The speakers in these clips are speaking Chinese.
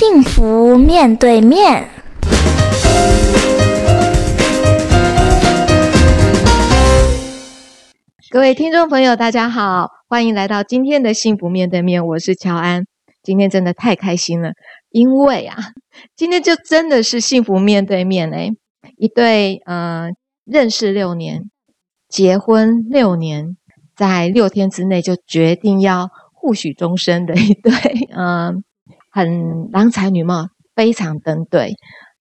幸福面对面。各位听众朋友，大家好，欢迎来到今天的幸福面对面，我是乔安。今天真的太开心了，因为啊，今天就真的是幸福面对面哎，一对呃认识六年、结婚六年，在六天之内就决定要互许终身的一对，嗯，很郎才女貌，非常登对。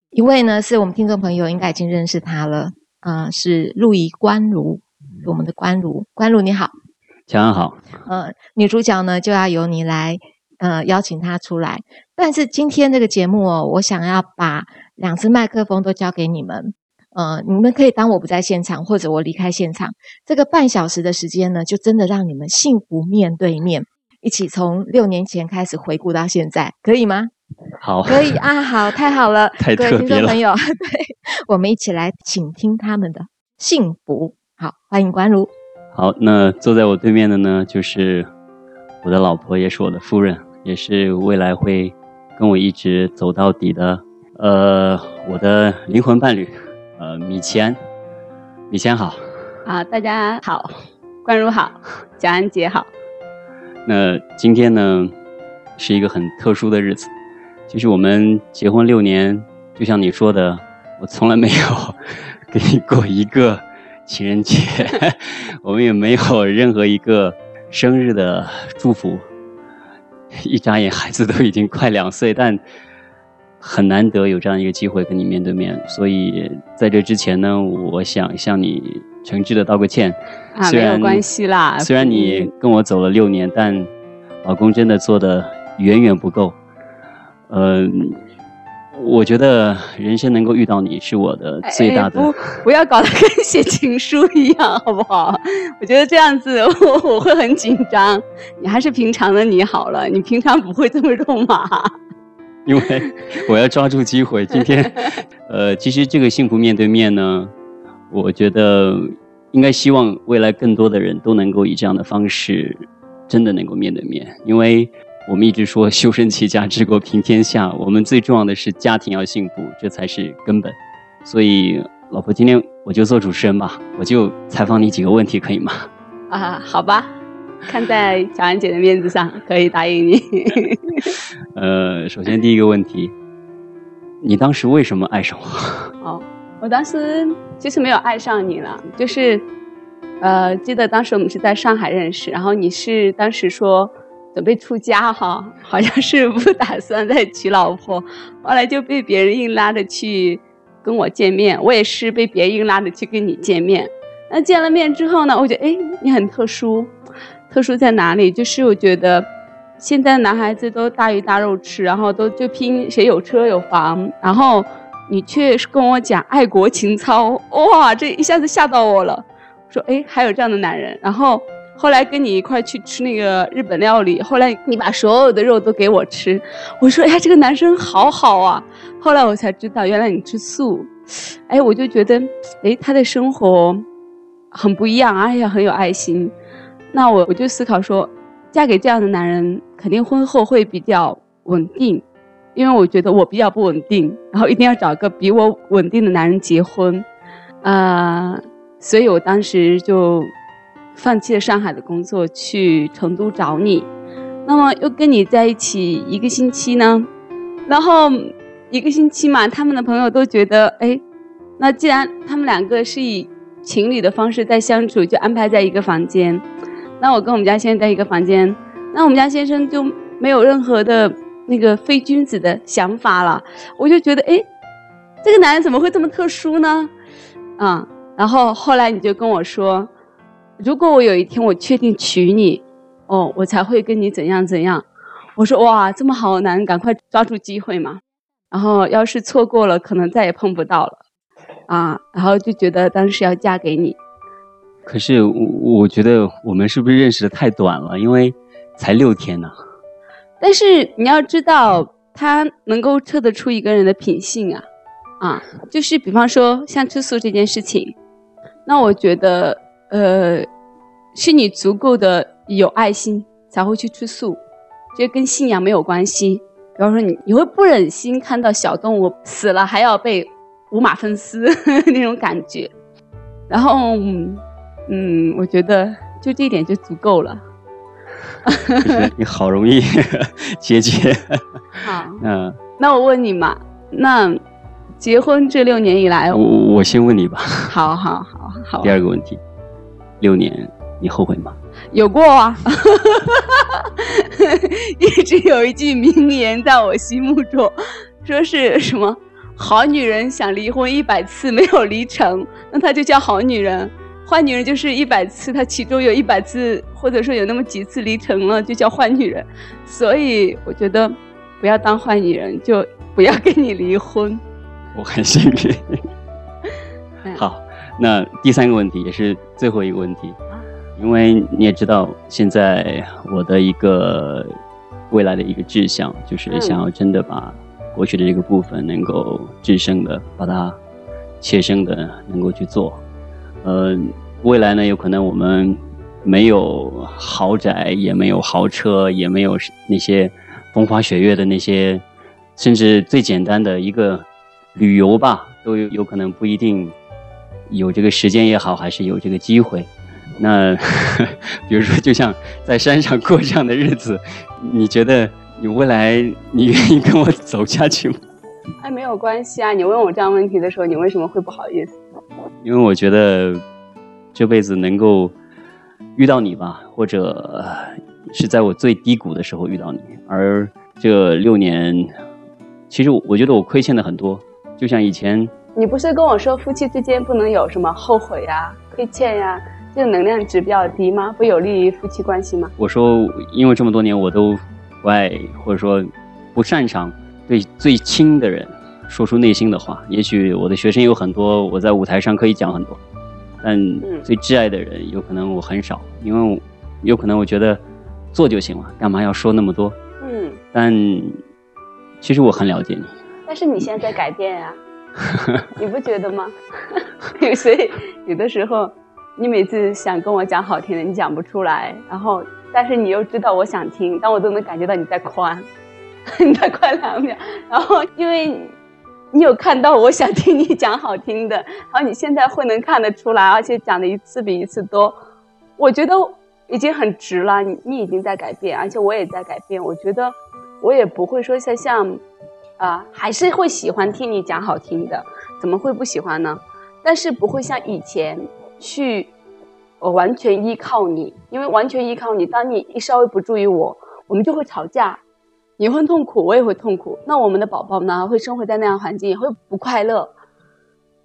一位呢是我们听众朋友应该已经认识他了，啊，是陆怡关如。我们的关如，关如你好，乔安好。呃，女主角呢就要由你来，呃，邀请她出来。但是今天这个节目哦，我想要把两只麦克风都交给你们，呃，你们可以当我不在现场，或者我离开现场。这个半小时的时间呢，就真的让你们幸福面对面，一起从六年前开始回顾到现在，可以吗？好，可以啊，好，太好了，太特别了。朋友，对，我们一起来倾听他们的幸福。好，欢迎关如。好，那坐在我对面的呢，就是我的老婆，也是我的夫人，也是未来会跟我一直走到底的，呃，我的灵魂伴侣，呃，米谦。米谦好。啊，大家好，关如好，蒋安杰好。那今天呢，是一个很特殊的日子，就是我们结婚六年，就像你说的，我从来没有 给你过一个。情人节，我们也没有任何一个生日的祝福。一眨眼，孩子都已经快两岁，但很难得有这样一个机会跟你面对面。所以在这之前呢，我想向你诚挚的道个歉。啊，没有关系啦。虽然你跟我走了六年，但老公真的做的远远不够。嗯。我觉得人生能够遇到你是我的最大的。不，不要搞得跟写情书一样，好不好？我觉得这样子我我会很紧张。你还是平常的你好了，你平常不会这么肉麻。因为我要抓住机会。今天，呃，其实这个幸福面对面呢，我觉得应该希望未来更多的人都能够以这样的方式，真的能够面对面，因为。我们一直说修身齐家治国平天下，我们最重要的是家庭要幸福，这才是根本。所以，老婆，今天我就做主持人吧，我就采访你几个问题，可以吗？啊，好吧，看在小安姐的面子上，可以答应你。呃，首先第一个问题，你当时为什么爱上我？哦，我当时其实没有爱上你了，就是，呃，记得当时我们是在上海认识，然后你是当时说。准备出家哈，好像是不打算再娶老婆，后来就被别人硬拉着去跟我见面，我也是被别人硬拉着去跟你见面。那见了面之后呢，我觉得哎，你很特殊，特殊在哪里？就是我觉得现在男孩子都大鱼大肉吃，然后都就拼谁有车有房，然后你却是跟我讲爱国情操，哇，这一下子吓到我了。说哎，还有这样的男人，然后。后来跟你一块去吃那个日本料理，后来你把所有的肉都给我吃，我说哎呀，这个男生好好啊。后来我才知道，原来你吃素，哎，我就觉得，哎，他的生活很不一样，哎呀，很有爱心。那我我就思考说，嫁给这样的男人，肯定婚后会比较稳定，因为我觉得我比较不稳定，然后一定要找个比我稳定的男人结婚，啊，所以我当时就。放弃了上海的工作，去成都找你，那么又跟你在一起一个星期呢，然后一个星期嘛，他们的朋友都觉得，哎，那既然他们两个是以情侣的方式在相处，就安排在一个房间，那我跟我们家先生在一个房间，那我们家先生就没有任何的那个非君子的想法了，我就觉得，哎，这个男人怎么会这么特殊呢？啊，然后后来你就跟我说。如果我有一天我确定娶你，哦，我才会跟你怎样怎样。我说哇，这么好的男人，赶快抓住机会嘛。然后要是错过了，可能再也碰不到了，啊。然后就觉得当时要嫁给你。可是我我觉得我们是不是认识的太短了？因为才六天呢。但是你要知道，他能够测得出一个人的品性啊，啊，就是比方说像吃素这件事情，那我觉得。呃，是你足够的有爱心才会去吃素，这跟信仰没有关系。比方说你你会不忍心看到小动物死了还要被五马分尸那种感觉，然后嗯，我觉得就这一点就足够了。你好容易 结节。好，嗯，那我问你嘛，那结婚这六年以来，我我先问你吧。好好好好。第二个问题，六年你后悔吗？有过啊，一直有一句名言在我心目中，说是什么好女人想离婚一百次没有离成，那她就叫好女人。坏女人就是一百次，她其中有一百次，或者说有那么几次离成了，就叫坏女人。所以我觉得，不要当坏女人，就不要跟你离婚。我很幸运。好，那第三个问题也是最后一个问题，因为你也知道，现在我的一个未来的一个志向，就是想要真的把过去的这个部分能够制胜的，把它切身的能够去做。呃，未来呢，有可能我们没有豪宅，也没有豪车，也没有那些风花雪月的那些，甚至最简单的一个旅游吧，都有有可能不一定有这个时间也好，还是有这个机会。那 比如说，就像在山上过这样的日子，你觉得你未来你愿意跟我走下去吗？哎，没有关系啊。你问我这样问题的时候，你为什么会不好意思？因为我觉得这辈子能够遇到你吧，或者是在我最低谷的时候遇到你，而这六年，其实我觉得我亏欠的很多。就像以前，你不是跟我说夫妻之间不能有什么后悔呀、亏欠呀，这个能量值比较低吗？不有利于夫妻关系吗？我说，因为这么多年我都不爱，或者说不擅长对最亲的人。说出内心的话，也许我的学生有很多，我在舞台上可以讲很多，但最挚爱的人有可能我很少，因为有可能我觉得做就行了，干嘛要说那么多？嗯，但其实我很了解你。但是你现在在改变呀，你不觉得吗？所以有的时候你每次想跟我讲好听的，你讲不出来，然后但是你又知道我想听，但我都能感觉到你在宽，你在宽两秒，然后因为。你有看到我想听你讲好听的，然后你现在会能看得出来，而且讲的一次比一次多，我觉得已经很值了。你你已经在改变，而且我也在改变。我觉得我也不会说像像，啊，还是会喜欢听你讲好听的，怎么会不喜欢呢？但是不会像以前去，我完全依靠你，因为完全依靠你，当你一稍微不注意我，我们就会吵架。你会痛苦，我也会痛苦。那我们的宝宝呢？会生活在那样环境，也会不快乐。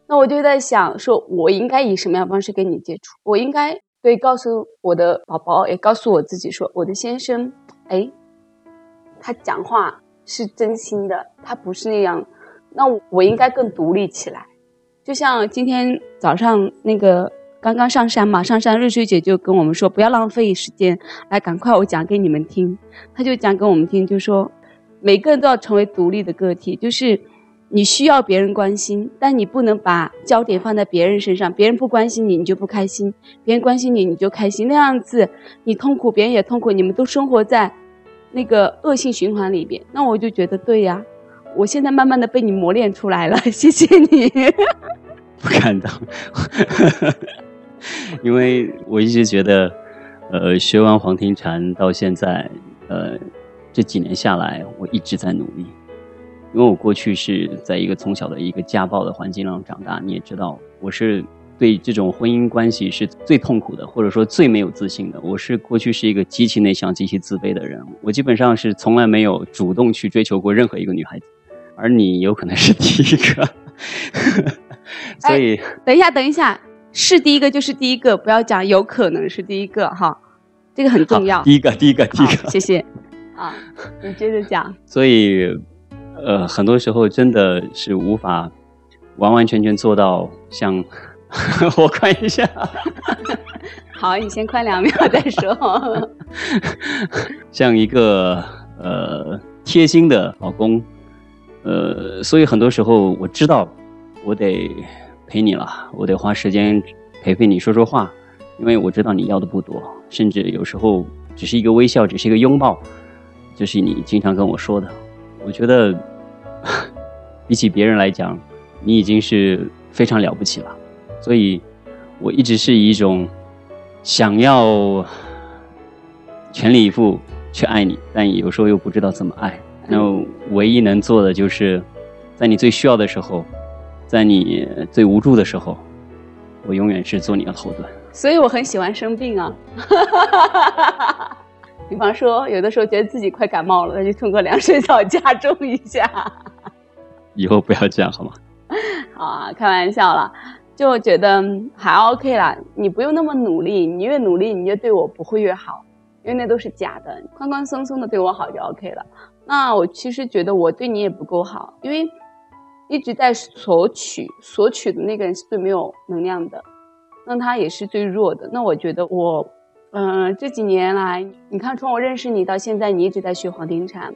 那我就在想，说我应该以什么样方式跟你接触？我应该对告诉我的宝宝，也告诉我自己，说我的先生，哎，他讲话是真心的，他不是那样。那我应该更独立起来。就像今天早上那个。刚刚上山嘛，上山瑞水姐就跟我们说，不要浪费时间，来赶快我讲给你们听。她就讲给我们听，就说每个人都要成为独立的个体，就是你需要别人关心，但你不能把焦点放在别人身上。别人不关心你，你就不开心；别人关心你，你就开心。那样子你痛苦，别人也痛苦，你们都生活在那个恶性循环里边。那我就觉得对呀，我现在慢慢的被你磨练出来了，谢谢你。不敢当。因为我一直觉得，呃，学完黄庭禅到现在，呃，这几年下来，我一直在努力。因为我过去是在一个从小的一个家暴的环境中长大，你也知道，我是对这种婚姻关系是最痛苦的，或者说最没有自信的。我是过去是一个极其内向、极其自卑的人，我基本上是从来没有主动去追求过任何一个女孩子，而你有可能是第一个。所以，等一下，等一下。是第一个就是第一个，不要讲有可能是第一个哈，这个很重要。第一个，第一个，第一个，谢谢。啊，你接着讲。所以，呃，很多时候真的是无法完完全全做到像 我看一下。好，你先宽两秒再说。像一个呃贴心的老公，呃，所以很多时候我知道我得。陪你了，我得花时间陪陪你说说话，因为我知道你要的不多，甚至有时候只是一个微笑，只是一个拥抱，就是你经常跟我说的。我觉得 比起别人来讲，你已经是非常了不起了。所以，我一直是以一种想要全力以赴去爱你，但有时候又不知道怎么爱。那唯一能做的就是，在你最需要的时候，在你最无助的时候，我永远是做你的后盾。所以我很喜欢生病啊。比方说，有的时候觉得自己快感冒了，那就通过凉水澡加重一下。以后不要这样好吗？好啊，开玩笑了，就觉得还 OK 啦。你不用那么努力，你越努力，你越对我不会越好，因为那都是假的。宽宽松松的对我好就 OK 了。那我其实觉得我对你也不够好，因为一直在索取，索取的那个人是最没有能量的，那他也是最弱的。那我觉得我，嗯、这几年来，你看从我认识你到现在，你一直在学黄庭禅，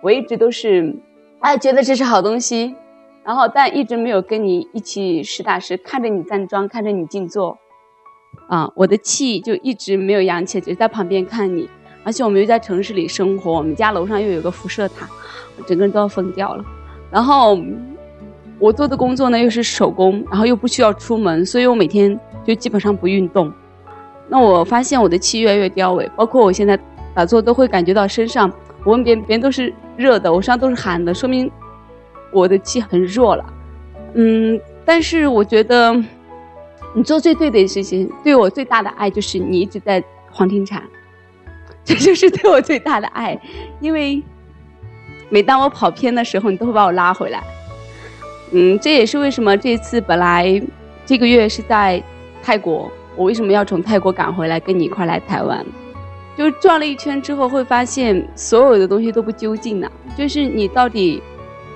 我一直都是，哎，觉得这是好东西，然后但一直没有跟你一起实打实看着你站桩，看着你静坐，啊，我的气就一直没有扬起来，只是在旁边看你。而且我们又在城市里生活，我们家楼上又有个辐射塔，整个人都要疯掉了。然后我做的工作呢又是手工，然后又不需要出门，所以我每天就基本上不运动。那我发现我的气越来越凋萎，包括我现在打坐都会感觉到身上，我问别人，别人都是热的，我身上都是寒的，说明我的气很弱了。嗯，但是我觉得你做最对的事情，对我最大的爱就是你一直在黄庭禅。这就是对我最大的爱，因为每当我跑偏的时候，你都会把我拉回来。嗯，这也是为什么这次本来这个月是在泰国，我为什么要从泰国赶回来跟你一块来台湾？就转了一圈之后，会发现所有的东西都不究竟呢、就是你到底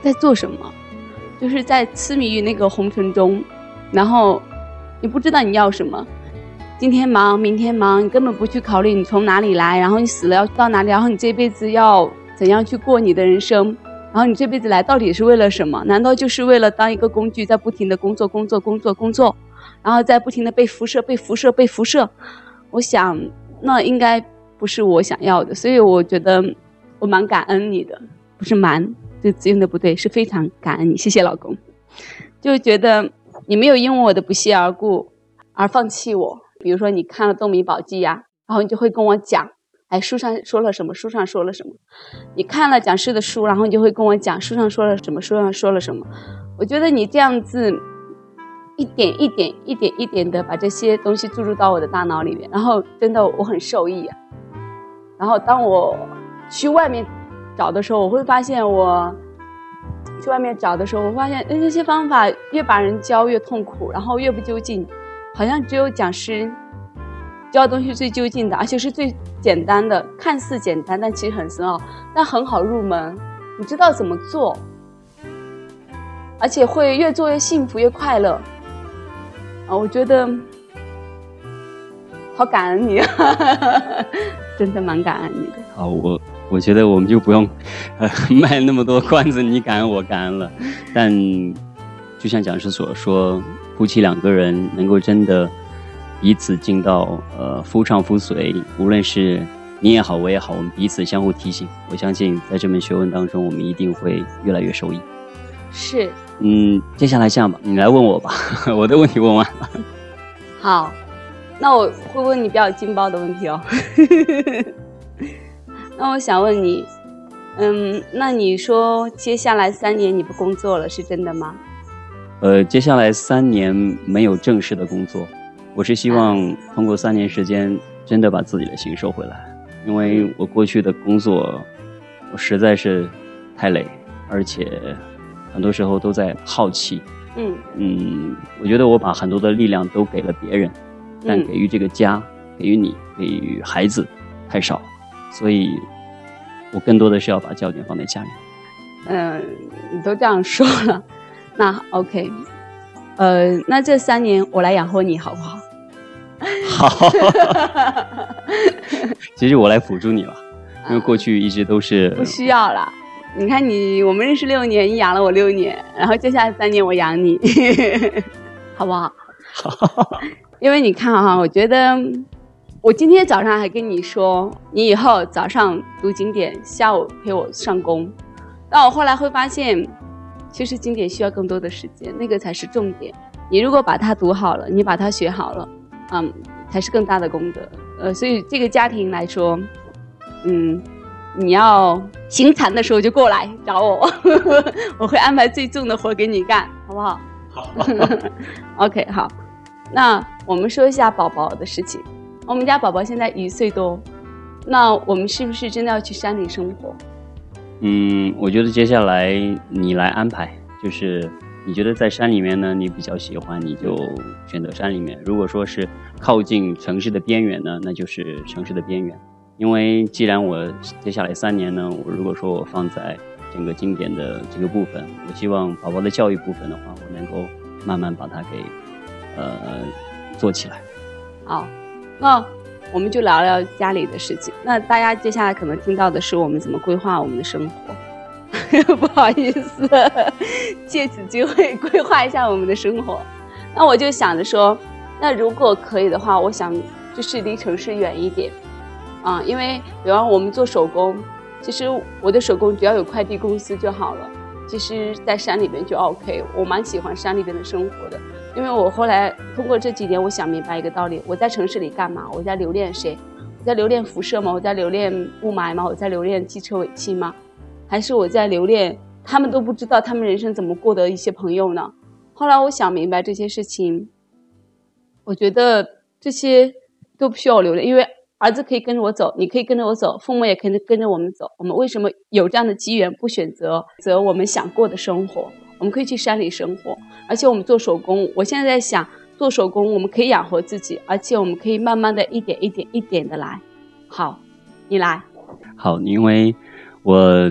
在做什么？就是在痴迷于那个红尘中，然后你不知道你要什么。今天忙，明天忙，你根本不去考虑你从哪里来，然后你死了要到哪里，然后你这辈子要怎样去过你的人生，然后你这辈子来到底是为了什么？难道就是为了当一个工具，在不停的工作、工作、工作、工作，然后在不停的被辐射、被辐射、被辐射？我想那应该不是我想要的，所以我觉得我蛮感恩你的，不是蛮，这字用的不对，是非常感恩你，谢谢老公，就觉得你没有因为我的不屑而故而放弃我。比如说你看了《东明宝记》呀，然后你就会跟我讲，哎，书上说了什么，书上说了什么。你看了讲师的书，然后你就会跟我讲，书上说了什么，书上说了什么。我觉得你这样子一点一点、一点一点的把这些东西注入到我的大脑里面，然后真的我很受益啊。然后当我去外面找的时候，我会发现我去外面找的时候，我发现那些方法越把人教越痛苦，然后越不究竟。好像只有讲师教东西最究竟的，而且是最简单的，看似简单，但其实很深奥，但很好入门。你知道怎么做，而且会越做越幸福，越快乐。啊，我觉得好感恩你，真的蛮感恩你的。好，我我觉得我们就不用卖那么多关子，你感恩我感恩了。但就像讲师所说，夫妻两个人能够真的彼此尽到呃夫唱妇随，无论是你也好，我也好，我们彼此相互提醒。我相信在这门学问当中，我们一定会越来越受益。是，嗯，接下来这样吧，你来问我吧，我的问题问完了。好，那我会问你比较劲爆的问题哦。那我想问你，嗯，那你说接下来三年你不工作了，是真的吗？呃，接下来三年没有正式的工作，我是希望通过三年时间，真的把自己的心收回来，因为我过去的工作，我实在是太累，而且很多时候都在耗气。嗯嗯，我觉得我把很多的力量都给了别人，但嗯给予这个家，给予你，给予孩子太少，所以我更多的是要把焦点放在家里。嗯，你都这样说了，那 OK，呃，那这三年我来养活你好不好？好，其实我来辅助你了，因为过去一直都是不需要了。你看你，我们认识六年，你养了我六年，然后接下来三年我养你，好不好？因为你看哈、我觉得我今天早上还跟你说，你以后早上读经典，下午陪我上工，但我后来会发现，其实经典需要更多的时间，那个才是重点。你如果把它读好了，你把它学好了，嗯，才是更大的功德。呃，所以这个家庭来说，嗯，你要行禅的时候就过来找我，我会安排最重的活给你干，好不好？好。OK，好。那我们说一下宝宝的事情。我们家宝宝现在一岁多，那我们是不是真的要去山里生活？嗯，我觉得接下来你来安排，就是你觉得在山里面呢，你比较喜欢，你就选择山里面。如果说是靠近城市的边缘呢，那就是城市的边缘。因为既然我接下来三年呢，我如果说我放在整个经典的这个部分，我希望宝宝的教育部分的话，我能够慢慢把它给呃做起来。好，那我们就聊聊家里的事情。那大家接下来可能听到的是我们怎么规划我们的生活。不好意思，借此机会规划一下我们的生活。那我就想着说，那如果可以的话，我想就是离城市远一点。啊，因为比方我们做手工，其实我的手工只要有快递公司就好了。其实，在山里边就 OK，我蛮喜欢山里边的生活的。因为我后来通过这几年，我想明白一个道理：我在城市里干嘛？我在留恋谁？我在留恋辐射吗？我在留恋雾霾吗？我在留恋汽车尾气吗？还是我在留恋他们都不知道他们人生怎么过的一些朋友呢？后来我想明白这些事情，我觉得这些都不需要我留恋，因为儿子可以跟着我走，你可以跟着我走，父母也可以跟着我们走。我们为什么有这样的机缘，不选择择我们想过的生活？我们可以去山里生活，而且我们做手工。我现在在想，做手工我们可以养活自己，而且我们可以慢慢的一点一点一点的来。好，你来。好，因为我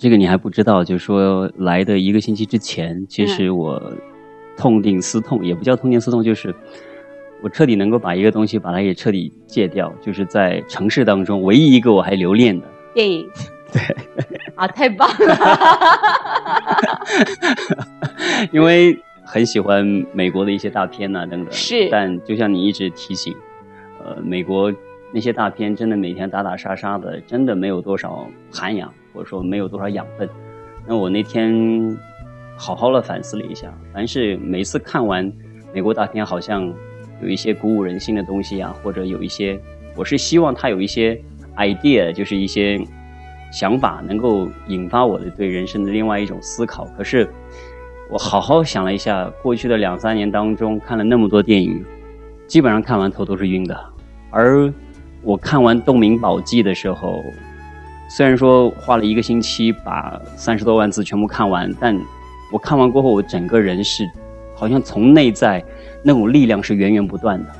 这个你还不知道，就是说来的一个星期之前，其实我痛定思痛，也不叫痛定思痛，就是我彻底能够把一个东西把它给彻底戒掉，就是在城市当中唯一一个我还留恋的电影。对，啊，太棒了！因为很喜欢美国的一些大片呐、等等。是但就像你一直提醒，呃，美国那些大片真的每天打打杀杀的，真的没有多少涵养，或者说没有多少养分。那我那天好好的反思了一下，凡是每次看完美国大片，好像有一些鼓舞人心的东西啊，或者有一些，我是希望它有一些 idea，就是一些想法，能够引发我的对人生的另外一种思考。可是我好好想了一下，过去的两三年当中看了那么多电影，基本上看完头都是晕的。而我看完《洞明宝记》的时候，虽然说花了一个星期把三十多万字全部看完，但我看完过后，我整个人是好像从内在那种力量是源源不断的。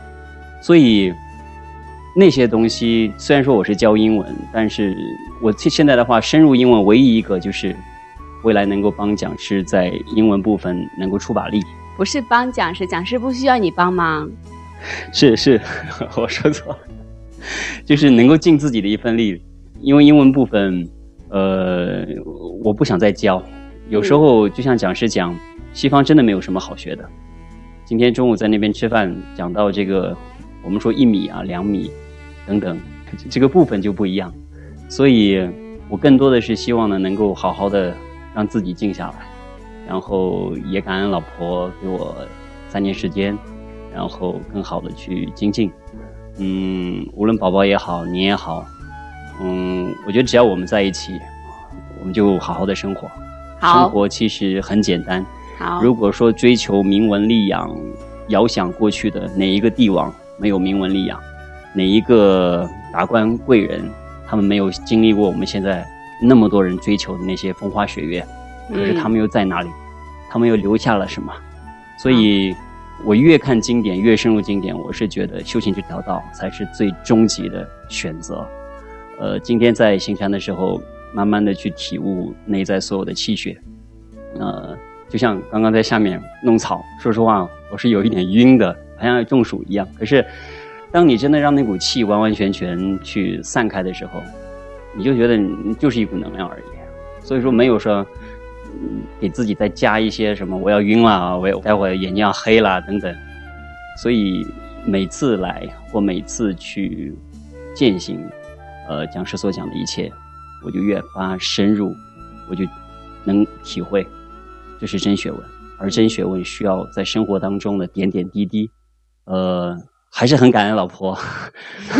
所以那些东西，虽然说我是教英文，但是我现在的话，深入英文唯一一个就是未来能够帮讲师在英文部分能够出把力。不是帮讲师，讲师不需要你帮忙。是是，我说错了，就是能够尽自己的一份力。因为英文部分，呃，我不想再教。有时候就像讲师讲，西方真的没有什么好学的。今天中午在那边吃饭，讲到这个，我们说一米啊、两米等等，这个部分就不一样。所以我更多的是希望呢，能够好好的让自己静下来，然后也感恩老婆给我三年时间。然后更好的去精进，嗯，无论宝宝也好，你也好，嗯，我觉得只要我们在一起，我们就好好的生活。好生活其实很简单。好，如果说追求名闻利养，遥想过去的哪一个帝王没有名闻利养，哪一个达官贵人，他们没有经历过我们现在那么多人追求的那些风花雪月，可是他们又在哪里？他们又留下了什么？所以。我越看经典，越深入经典，我是觉得修行这条道才是最终极的选择。呃，今天在行禅的时候，慢慢的去体悟内在所有的气血。呃，就像刚刚在下面弄草，说实话，我是有一点晕的，好像中暑一样。可是，当你真的让那股气完完全全去散开的时候，你就觉得你就是一股能量而已。所以说，没有说。嗯，给自己再加一些什么？我要晕了啊，我要待会眼睛要黑了等等。所以每次来或每次去践行，呃，讲师所讲的一切，我就越发深入，我就能体会，这是真学问。而真学问需要在生活当中的点点滴滴，呃，还是很感恩老婆。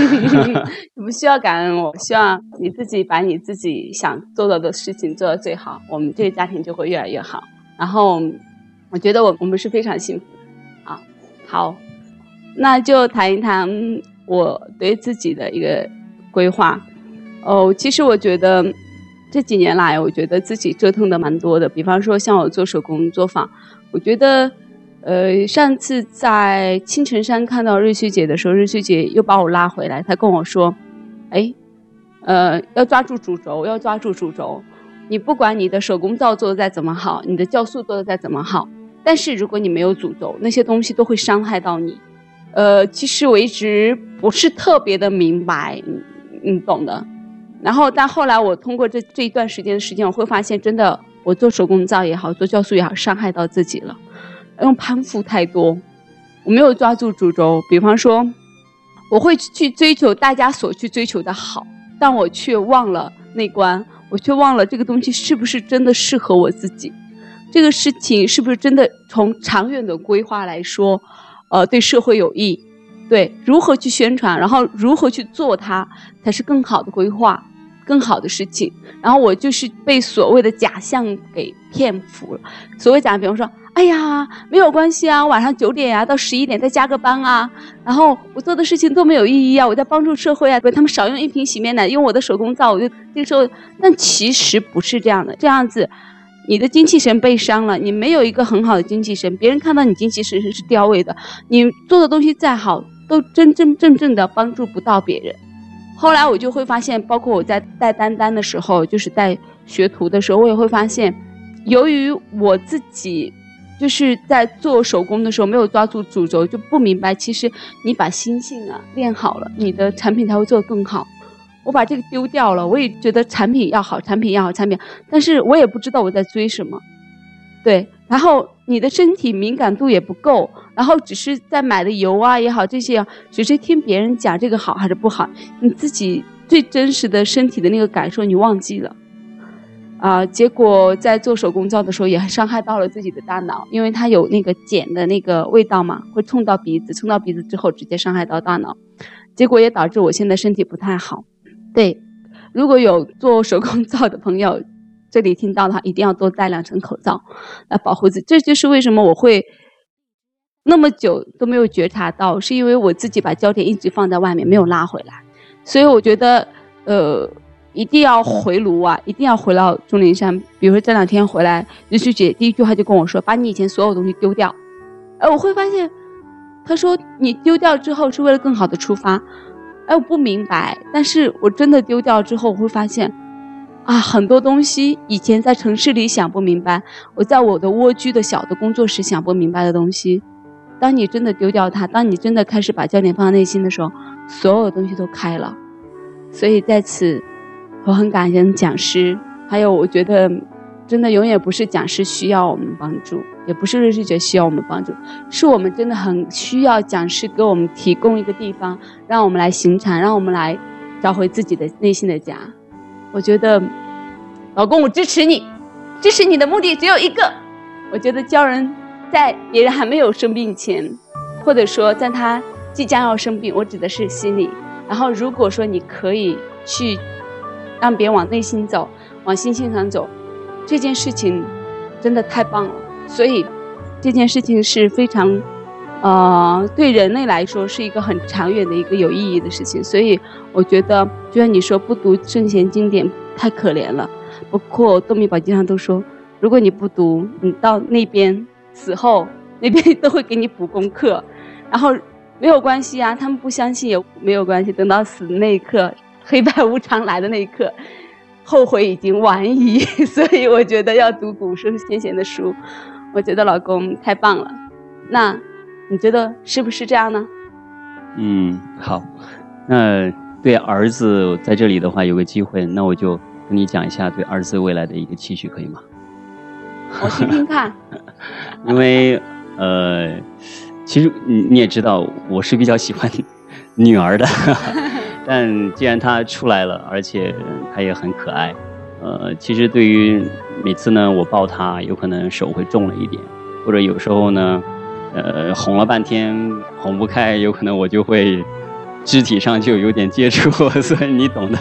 你不需要感恩我，希望你自己把你自己想做到的事情做到最好，我们这个家庭就会越来越好。然后，我觉得我我们是非常幸福啊。好，那就谈一谈我对自己的一个规划。哦，其实我觉得这几年来，我觉得自己折腾的蛮多的。比方说，像我做手工作坊，我觉得，呃，上次在青城山看到瑞旭姐的时候，瑞旭姐又把我拉回来，她跟我说：“哎，呃，要抓住主轴，要抓住主轴。你不管你的手工皂做的再怎么好，你的酵素做的再怎么好，但是如果你没有主轴，那些东西都会伤害到你。呃，其实我一直不是特别的明白，你懂的。”然后，但后来我通过这这一段时间的时间，我会发现，真的，我做手工皂也好，做酵素也好，伤害到自己了，因为攀附太多，我没有抓住主轴。比方说，我会去追求大家所去追求的好，但我却忘了那关，我却忘了这个东西是不是真的适合我自己，这个事情是不是真的从长远的规划来说，呃，对社会有益，对如何去宣传，然后如何去做它，才是更好的规划。更好的事情，然后我就是被所谓的假象给骗服了。所谓假，比方说，哎呀，没有关系啊，晚上九点呀到十一点再加个班啊，然后我做的事情都没有意义啊，我在帮助社会啊，给他们少用一瓶洗面奶，用我的手工皂，我就这个时候，但其实不是这样的，这样子，你的精气神被伤了，你没有一个很好的精气神，别人看到你精气神是掉位的，你做的东西再好，都真真正正的帮助不到别人。后来我就会发现，包括我在带丹丹的时候，就是带学徒的时候，我也会发现，由于我自己就是在做手工的时候没有抓住主轴，就不明白，其实你把心性啊练好了，你的产品才会做得更好。我把这个丢掉了，我也觉得产品要好，产品要好，产品，但是我也不知道我在追什么，对。然后你的身体敏感度也不够，然后只是在买的油啊也好，这些只是听别人讲这个好还是不好，你自己最真实的身体的那个感受你忘记了，啊，结果在做手工皂的时候也伤害到了自己的大脑，因为它有那个碱的那个味道嘛，会冲到鼻子，冲到鼻子之后直接伤害到大脑，结果也导致我现在身体不太好。对，如果有做手工皂的朋友。这里听到的话，一定要多戴两层口罩，来保护自己。这就是为什么我会那么久都没有觉察到，是因为我自己把焦点一直放在外面，没有拉回来。所以我觉得，呃，一定要回炉啊，一定要回到钟灵山。比如说这两天回来，日旭姐第一句话就跟我说：“把你以前所有东西丢掉。”哎，我会发现，她说你丢掉之后是为了更好的出发。哎，我不明白，但是我真的丢掉之后，我会发现。啊，很多东西以前在城市里想不明白，我在我的蜗居的小的工作室想不明白的东西，当你真的丢掉它，当你真的开始把焦点放在内心的时候，所有东西都开了。所以在此，我很感恩讲师，还有我觉得，真的永远不是讲师需要我们帮助，也不是瑞士觉需要我们帮助，是我们真的很需要讲师给我们提供一个地方，让我们来行禅，让我们来找回自己的内心的家。我觉得，老公，我支持你，支持你的目的只有一个。我觉得教人，在别人还没有生病前，或者说在他即将要生病，我指的是心理。然后，如果说你可以去让别人往内心走，往心性上走，这件事情真的太棒了。所以，这件事情是非常。呃，对人类来说是一个很长远的一个有意义的事情，所以我觉得，就像你说不读圣贤经典太可怜了。包括《多米宝经》上都说，如果你不读，你到那边死后，那边都会给你补功课。然后没有关系啊，他们不相信也没有关系。等到死的那一刻，黑白无常来的那一刻，后悔已经晚矣。所以我觉得要读古圣先贤的书。我觉得老公太棒了。那。你觉得是不是这样呢？嗯，好。那对儿子在这里的话，有个机会，那我就跟你讲一下对儿子未来的一个期许，可以吗？我听听看。因为呃，其实你你也知道，我是比较喜欢女儿的。但既然她出来了，而且她也很可爱，呃，其实对于每次呢，我抱她，有可能手会重了一点，或者有时候呢，呃，哄了半天哄不开，有可能我就会肢体上就有点接触，所以你懂的。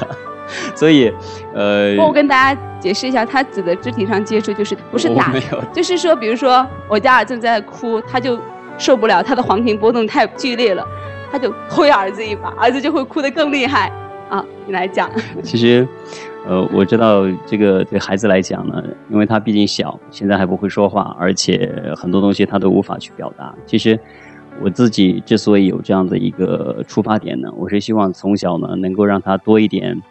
所以，呃，我跟大家解释一下，他指的肢体上接触就是不是打没有，就是说，比如说我家儿子正在哭，他就受不了，他的黄庭波动太剧烈了，他就推儿子一把，儿子就会哭得更厉害啊。你来讲，其实，呃，我知道这个对孩子来讲呢，因为他毕竟小，现在还不会说话，而且很多东西他都无法去表达。其实，我自己之所以有这样的一个出发点呢，我是希望从小呢能够让他多一点，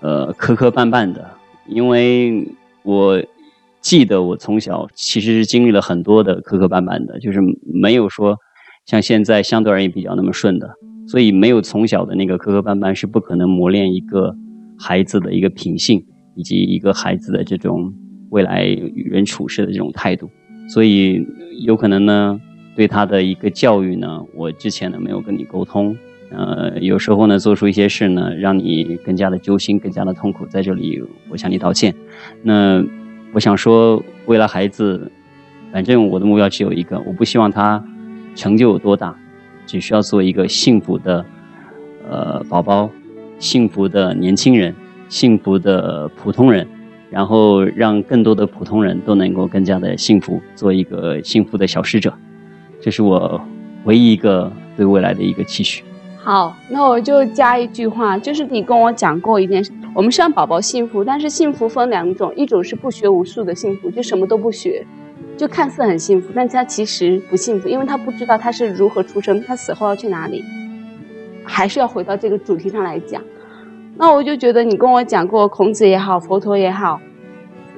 呃，磕磕绊绊的，因为我记得我从小其实是经历了很多的磕磕绊绊的，就是没有说像现在相对而言比较那么顺的。所以没有从小的那个磕磕绊绊，是不可能磨练一个孩子的一个品性，以及一个孩子的这种未来与人处事的这种态度。所以有可能呢，对他的一个教育呢，我之前呢没有跟你沟通，呃，有时候呢做出一些事呢，让你更加的揪心，更加的痛苦。在这里，我向你道歉。那我想说，为了孩子，反正我的目标只有一个，我不希望他成就有多大。只需要做一个幸福的，呃，宝宝，幸福的年轻人，幸福的普通人，然后让更多的普通人都能够更加的幸福，做一个幸福的小使者，这是我唯一一个对未来的一个期许。好，那我就加一句话，就是你跟我讲过一件事，我们是让宝宝幸福，但是幸福分两种，一种是不学无术的幸福，就什么都不学。就看似很幸福，但他其实不幸福，因为他不知道他是如何出生，他死后要去哪里，还是要回到这个主题上来讲。那我就觉得你跟我讲过孔子也好，佛陀也好，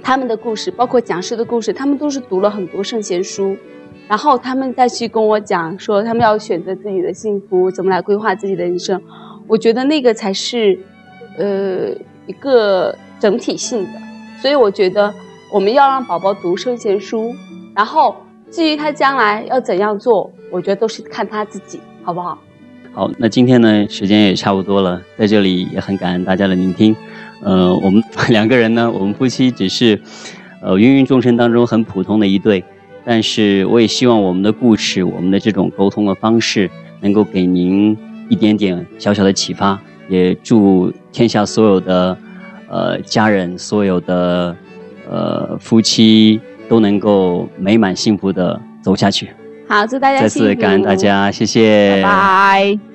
他们的故事，包括讲师的故事，他们都是读了很多圣贤书，然后他们再去跟我讲说他们要选择自己的幸福，怎么来规划自己的人生。我觉得那个才是，呃，一个整体性的。所以我觉得我们要让宝宝读圣贤书。然后，至于他将来要怎样做，我觉得都是看他自己，好不好？好，那今天呢，时间也差不多了，在这里也很感恩大家的聆听。呃，我们 两个人呢，我们夫妻只是，呃，芸芸众生当中很普通的一对，但是我也希望我们的故事，我们的这种沟通的方式，能够给您一点点小小的启发。也祝天下所有的，呃，家人，所有的，呃，夫妻。都能够美满幸福的走下去。好，祝大家再次感恩大家，谢谢，拜拜。